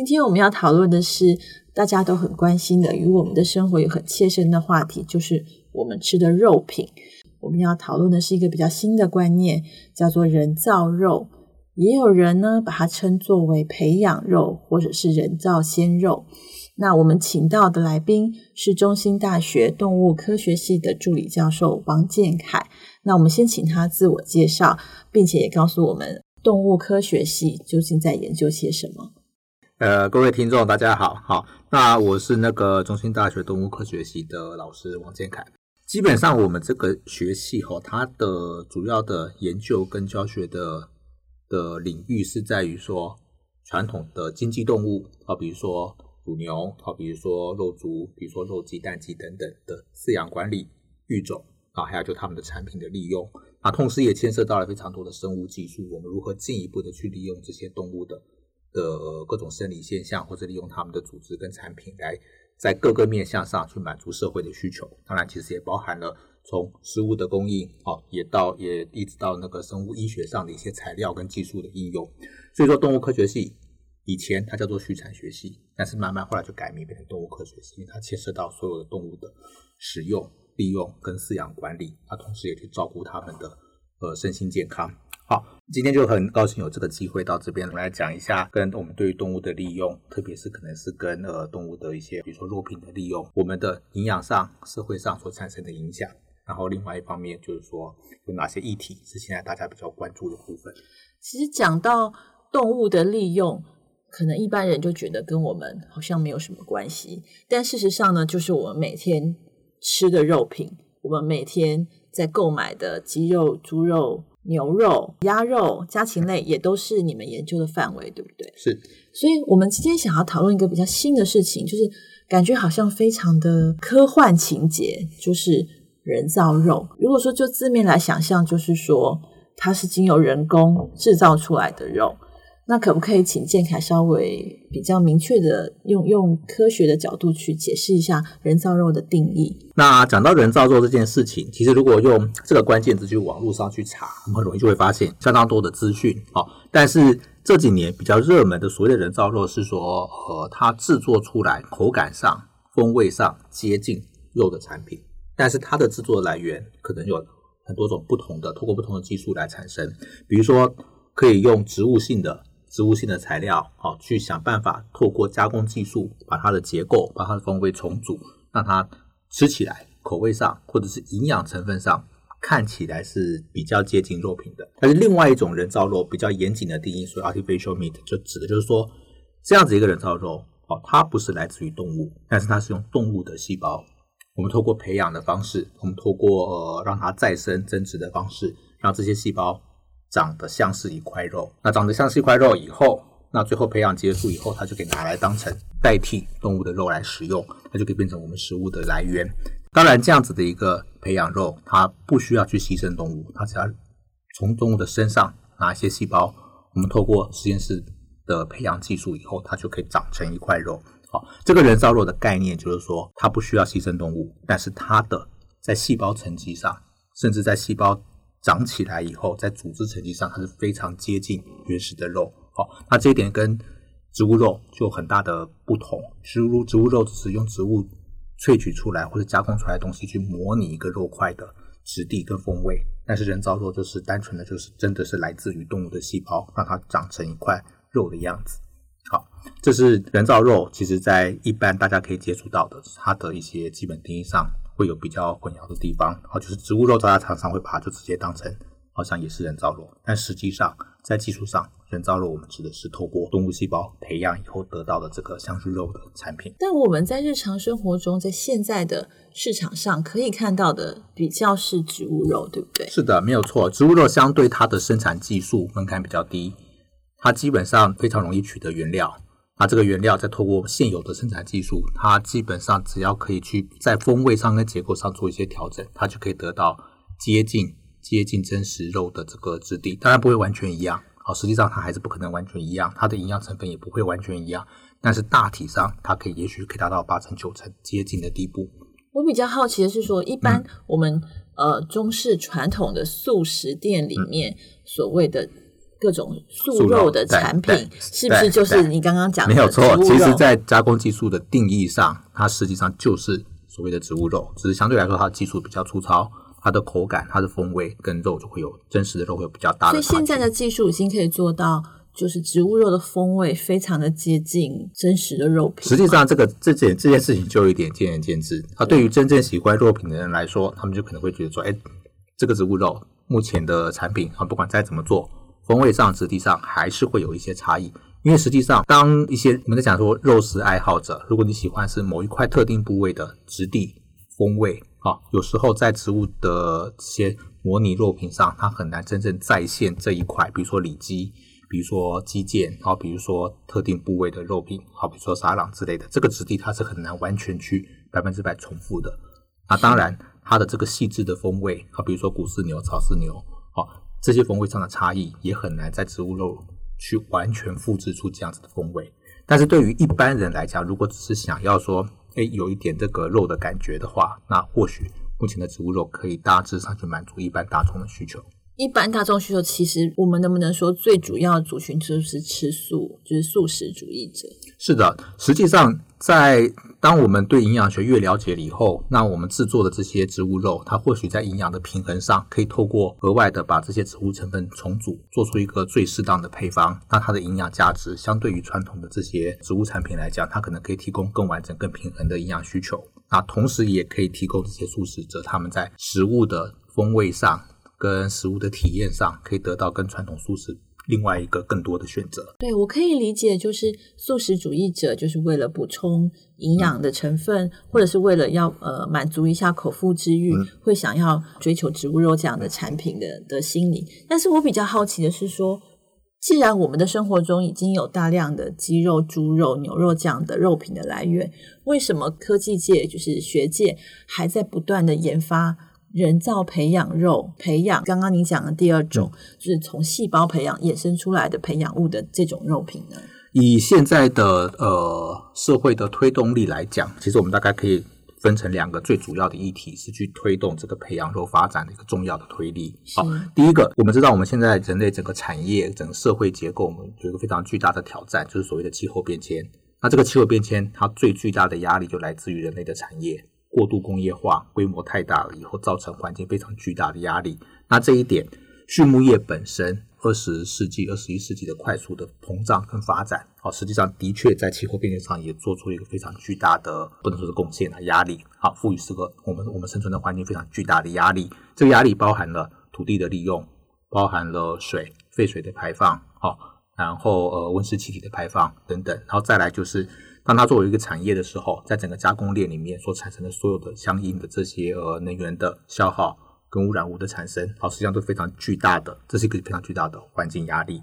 今天我们要讨论的是大家都很关心的，与我们的生活有很切身的话题，就是我们吃的肉品。我们要讨论的是一个比较新的观念，叫做人造肉。也有人呢把它称作为培养肉，或者是人造鲜肉。那我们请到的来宾是中兴大学动物科学系的助理教授王建凯。那我们先请他自我介绍，并且也告诉我们动物科学系究竟在研究些什么。呃，各位听众，大家好，好，那我是那个中兴大学动物科学系的老师王建凯。基本上，我们这个学系哈，它的主要的研究跟教学的的领域是在于说传统的经济动物，好，比如说乳牛，好，比如说肉猪，比如说肉鸡、蛋鸡等等的饲养管理、育种啊，还有就他们的产品的利用啊，同时也牵涉到了非常多的生物技术，我们如何进一步的去利用这些动物的。的各种生理现象，或者利用他们的组织跟产品来在各个面向上去满足社会的需求。当然，其实也包含了从食物的供应，哦，也到也一直到那个生物医学上的一些材料跟技术的应用。所以说，动物科学系以前它叫做畜产学系，但是慢慢后来就改名变成动物科学系，因为它牵涉到所有的动物的使用、利用跟饲养管理，它同时也去照顾他们的呃身心健康。好，今天就很高兴有这个机会到这边来讲一下，跟我们对于动物的利用，特别是可能是跟呃动物的一些，比如说肉品的利用，我们的营养上、社会上所产生的影响。然后另外一方面就是说，有哪些议题是现在大家比较关注的部分。其实讲到动物的利用，可能一般人就觉得跟我们好像没有什么关系，但事实上呢，就是我们每天吃的肉品，我们每天在购买的鸡肉、猪肉。牛肉、鸭肉、家禽类也都是你们研究的范围，对不对？是。所以，我们今天想要讨论一个比较新的事情，就是感觉好像非常的科幻情节，就是人造肉。如果说就字面来想象，就是说它是经由人工制造出来的肉。那可不可以请建凯稍微比较明确的用用科学的角度去解释一下人造肉的定义？那讲到人造肉这件事情，其实如果用这个关键字去网络上去查，我们很容易就会发现相当多的资讯。好，但是这几年比较热门的所谓的人造肉是说，呃，它制作出来口感上、风味上接近肉的产品，但是它的制作来源可能有很多种不同的，通过不同的技术来产生，比如说可以用植物性的。植物性的材料，好去想办法透过加工技术，把它的结构、把它的风味重组，让它吃起来口味上或者是营养成分上看起来是比较接近肉品的。但是另外一种人造肉比较严谨的定义，所以 artificial meat 就指的就是说，这样子一个人造肉，哦，它不是来自于动物，但是它是用动物的细胞，我们透过培养的方式，我们透过呃让它再生增殖的方式，让这些细胞。长得像是一块肉，那长得像是一块肉以后，那最后培养结束以后，它就可以拿来当成代替动物的肉来食用，它就可以变成我们食物的来源。当然，这样子的一个培养肉，它不需要去牺牲动物，它只要从动物的身上拿一些细胞，我们透过实验室的培养技术以后，它就可以长成一块肉。好，这个人造肉的概念就是说，它不需要牺牲动物，但是它的在细胞层级上，甚至在细胞。长起来以后，在组织层级上，它是非常接近原始的肉。好，那这一点跟植物肉就很大的不同。植物植物肉只是用植物萃取出来或者加工出来的东西去模拟一个肉块的质地跟风味，但是人造肉就是单纯的就是真的是来自于动物的细胞，让它长成一块肉的样子。好，这是人造肉，其实在一般大家可以接触到的它的一些基本定义上。会有比较混淆的地方，好，就是植物肉，大家常常会把它就直接当成好像也是人造肉，但实际上在技术上，人造肉我们指的是透过动物细胞培养以后得到的这个像是肉的产品。但我们在日常生活中，在现在的市场上可以看到的比较是植物肉，对不对？是的，没有错。植物肉相对它的生产技术门槛比较低，它基本上非常容易取得原料。那这个原料再透过现有的生产技术，它基本上只要可以去在风味上跟结构上做一些调整，它就可以得到接近接近真实肉的这个质地。当然不会完全一样，好，实际上它还是不可能完全一样，它的营养成分也不会完全一样。但是大体上，它可以也许可以达到八成九成接近的地步。我比较好奇的是说，一般我们呃中式传统的素食店里面所谓的。各种素素肉肉的产品，是不是就是你刚刚讲的没有错，其实，在加工技术的定义上，它实际上就是所谓的植物肉，只是相对来说它的技术比较粗糙，它的口感、它的风味跟肉就会有真实的肉会有比较大所以。现在的技术已经可以做到，就是植物肉的风味非常的接近真实的肉品。实际上，这个这件这件事情就有一点见仁见智。啊，对于真正喜欢肉品的人来说，他们就可能会觉得说，哎，这个植物肉目前的产品啊，不管再怎么做，风味上、质地上还是会有一些差异。因为实际上，当一些我们在讲说肉食爱好者，如果你喜欢是某一块特定部位的质地、风味啊，有时候在植物的这些模拟肉品上，它很难真正再现这一块，比如说里脊，比如说肌腱，啊，比如说特定部位的肉品，好，比如说沙朗之类的，这个质地它是很难完全去百分之百重复的。那当然，它的这个细致的风味，好，比如说谷饲牛、草饲牛，好，这些风味上的差异也很难在植物肉去完全复制出这样子的风味。但是对于一般人来讲，如果只是想要说，哎，有一点这个肉的感觉的话，那或许目前的植物肉可以大致上去满足一般大众的需求。一般大众需求，其实我们能不能说最主要的族群就是吃素，就是素食主义者？是的，实际上在当我们对营养学越了解了以后，那我们制作的这些植物肉，它或许在营养的平衡上，可以透过额外的把这些植物成分重组，做出一个最适当的配方。那它的营养价值相对于传统的这些植物产品来讲，它可能可以提供更完整、更平衡的营养需求。那同时也可以提供这些素食者他们在食物的风味上跟食物的体验上，可以得到跟传统素食另外一个更多的选择。对我可以理解，就是素食主义者就是为了补充营养的成分，或者是为了要呃满足一下口腹之欲，会想要追求植物肉这样的产品的的心理。但是我比较好奇的是说。既然我们的生活中已经有大量的鸡肉、猪肉、牛肉这样的肉品的来源，为什么科技界就是学界还在不断的研发人造培养肉、培养刚刚你讲的第二种，就是从细胞培养衍生出来的培养物的这种肉品呢？以现在的呃社会的推动力来讲，其实我们大概可以分成两个最主要的议题，是去推动这个培养肉发展的一个重要的推力。好，第一个，我们知道我们现在人类整个产业、整个社会结构，我们有一个非常巨大的挑战，就是所谓的气候变迁。那这个气候变迁，它最巨大的压力就来自于人类的产业过度工业化，规模太大了以后，造成环境非常巨大的压力。那这一点，畜牧业本身。二十世纪、二十一世纪的快速的膨胀跟发展，好，实际上的确在气候变迁上也做出一个非常巨大的，不能说是贡献啊，压力，好，赋予这个我们我们生存的环境非常巨大的压力。这个压力包含了土地的利用，包含了水、废水的排放，好，然后呃温室气体的排放等等，然后再来就是，当它作为一个产业的时候，在整个加工链里面所产生的所有的相应的这些呃能源的消耗。跟污染物的产生，好，实际上都非常巨大的，这是一个非常巨大的环境压力。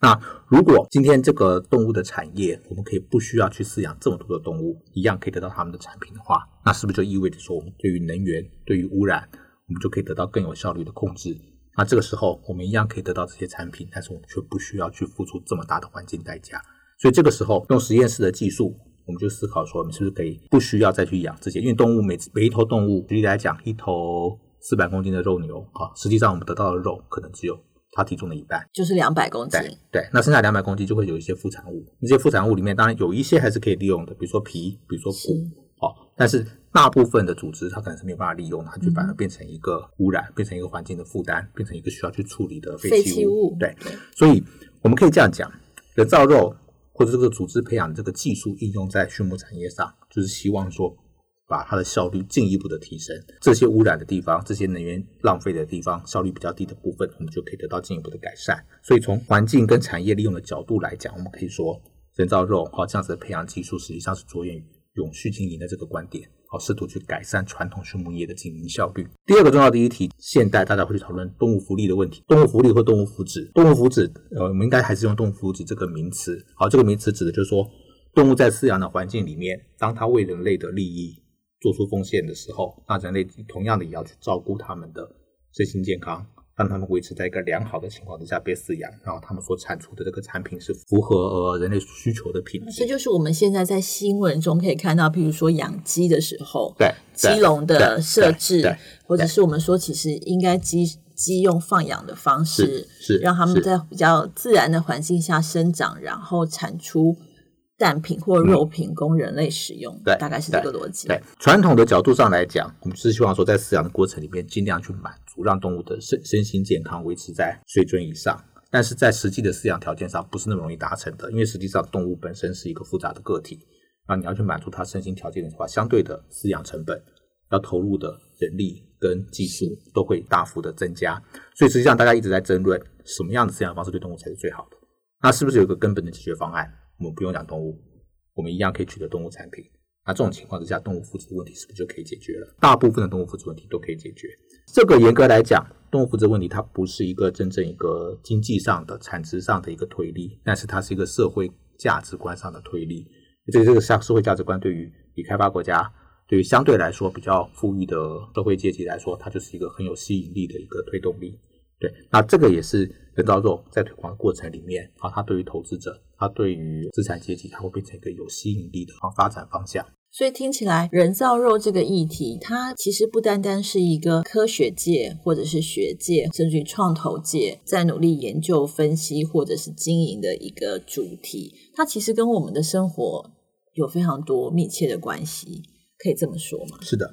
那如果今天这个动物的产业，我们可以不需要去饲养这么多的动物，一样可以得到他们的产品的话，那是不是就意味着说，我们对于能源、对于污染，我们就可以得到更有效率的控制？那这个时候，我们一样可以得到这些产品，但是我们却不需要去付出这么大的环境代价。所以这个时候，用实验室的技术，我们就思考说，我们是不是可以不需要再去养这些？因为动物每每一头动物，举例来讲，一头。四百公斤的肉牛啊，实际上我们得到的肉可能只有它体重的一半，就是两百公斤。对对，那剩下两百公斤就会有一些副产物，那些副产物里面当然有一些还是可以利用的，比如说皮，比如说骨，哦，但是大部分的组织它可能是没有办法利用，它就反而变成一个污染，变成一个环境的负担，变成一个需要去处理的废弃物。对，所以我们可以这样讲，人造肉或者这个组织培养这个技术应用在畜牧产业上，就是希望说。把它的效率进一步的提升，这些污染的地方，这些能源浪费的地方，效率比较低的部分，我们就可以得到进一步的改善。所以从环境跟产业利用的角度来讲，我们可以说人造肉哈这样子的培养技术，实际上是着眼于永续经营的这个观点，好试图去改善传统畜牧业的经营效率。第二个重要的议题，现代大家会去讨论动物福利的问题，动物福利或动物福祉，动物福祉，呃，我们应该还是用动物福祉这个名词。好，这个名词指的就是说，动物在饲养的环境里面，当它为人类的利益。做出奉献的时候，那人类同样的也要去照顾它们的身心健康，让他们维持在一个良好的情况之下被饲养，然后他们所产出的这个产品是符合呃人类需求的品质。这就是我们现在在新闻中可以看到，譬如说养鸡的时候，对鸡笼的设置，对，或者是我们说其实应该鸡鸡用放养的方式，是让他们在比较自然的环境下生长，然后产出蛋品或肉品供人类使用。对大概是这个逻辑。对传统的角度上来讲，我们是希望说，在饲养的过程里面，尽量去满足让动物的身身心健康维持在水准以上。但是在实际的饲养条件上，不是那么容易达成的，因为实际上动物本身是一个复杂的个体，那你要去满足它身心条件的话，相对的饲养成本要投入的人力跟技术都会大幅的增加。所以实际上大家一直在争论什么样的饲养方式对动物才是最好的。那是不是有个根本的解决方案？我们不用养动物，我们一样可以取得动物产品。那这种情况之下，动物福祉的问题是不是就可以解决了？大部分的动物福祉问题都可以解决。这个严格来讲，动物福祉问题它不是一个真正一个经济上的、产值上的一个推力，但是它是一个社会价值观上的推力。这个这个社社会价值观，对于已开发国家，对于相对来说比较富裕的社会阶级来说，它就是一个很有吸引力的一个推动力。对，那这个也是人造肉在推广过程里面啊，它对于投资者，它对于资产阶级，它会变成一个有吸引力的发展方向。所以听起来，人造肉这个议题，它其实不单单是一个科学界或者是学界，甚至于创投界在努力研究、分析或者是经营的一个主题。它其实跟我们的生活有非常多密切的关系，可以这么说吗？是的，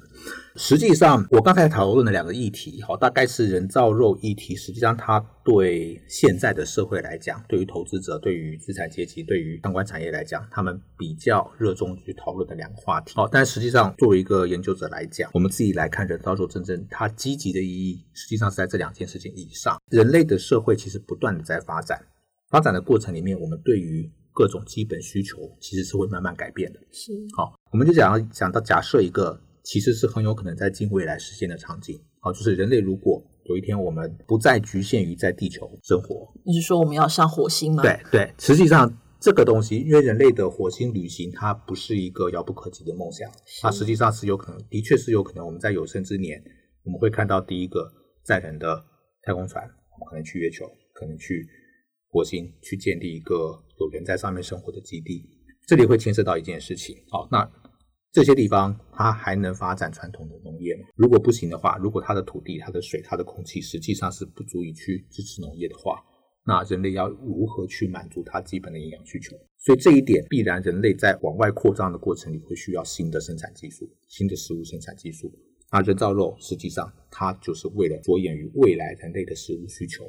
实际上我刚才讨论的两个议题，好，大概是人造肉议题。实际上，它对现在的社会来讲，对于投资者、对于资产阶级、对于相关产业来讲，他们比较热衷去讨论的两个话题。好，但实际上作为一个研究者来讲，我们自己来看人造肉真正它积极的意义，实际上是在这两件事情以上。人类的社会其实不断的在发展，发展的过程里面，我们对于各种基本需求其实是会慢慢改变的。是好，我们就讲讲到假设一个其实是很有可能在近未来实现的场景。好，就是人类如果有一天我们不再局限于在地球生活，你是说我们要上火星吗？，对对，实际上这个东西，因为人类的火星旅行它不是一个遥不可及的梦想，它实际上是有可能，的确是有可能我们在有生之年我们会看到第一个载人的太空船，我们可能去月球，可能去火星去建立一个有人在上面生活的基地。这里会牵涉到一件事情，好，那这些地方它还能发展传统的农业吗？如果不行的话，如果它的土地、它的水、它的空气实际上是不足以去支持农业的话，那人类要如何去满足它基本的营养需求？所以这一点必然人类在往外扩张的过程里会需要新的生产技术、新的食物生产技术。那人造肉实际上它就是为了着眼于未来人类的食物需求，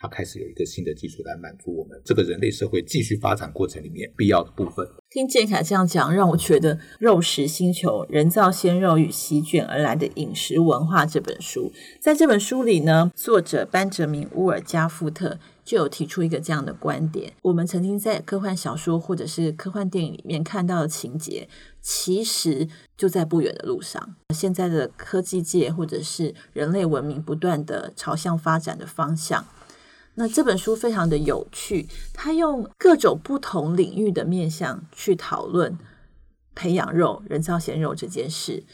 它开始有一个新的技术来满足我们这个人类社会继续发展过程里面必要的部分。听建凯这样讲，让我觉得《肉食星球：人造鲜肉与席卷而来的饮食文化》这本书，在这本书里呢，作者班哲明·乌尔加夫特就有提出一个这样的观点：我们曾经在科幻小说或者是科幻电影里面看到的情节，其实就在不远的路上。现在的科技界或者是人类文明不断的朝向发展的方向。那这本书非常的有趣，它用各种不同领域的面向去讨论培养肉、人造鲜肉这件事。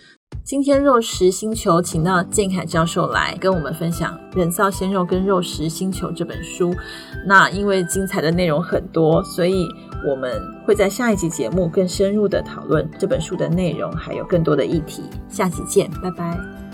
今天肉食星球请到建凯教授来跟我们分享《人造鲜肉跟肉食星球》这本书。那因为精彩的内容很多，所以我们会在下一集节目更深入的讨论这本书的内容，还有更多的议题。下集见，拜拜。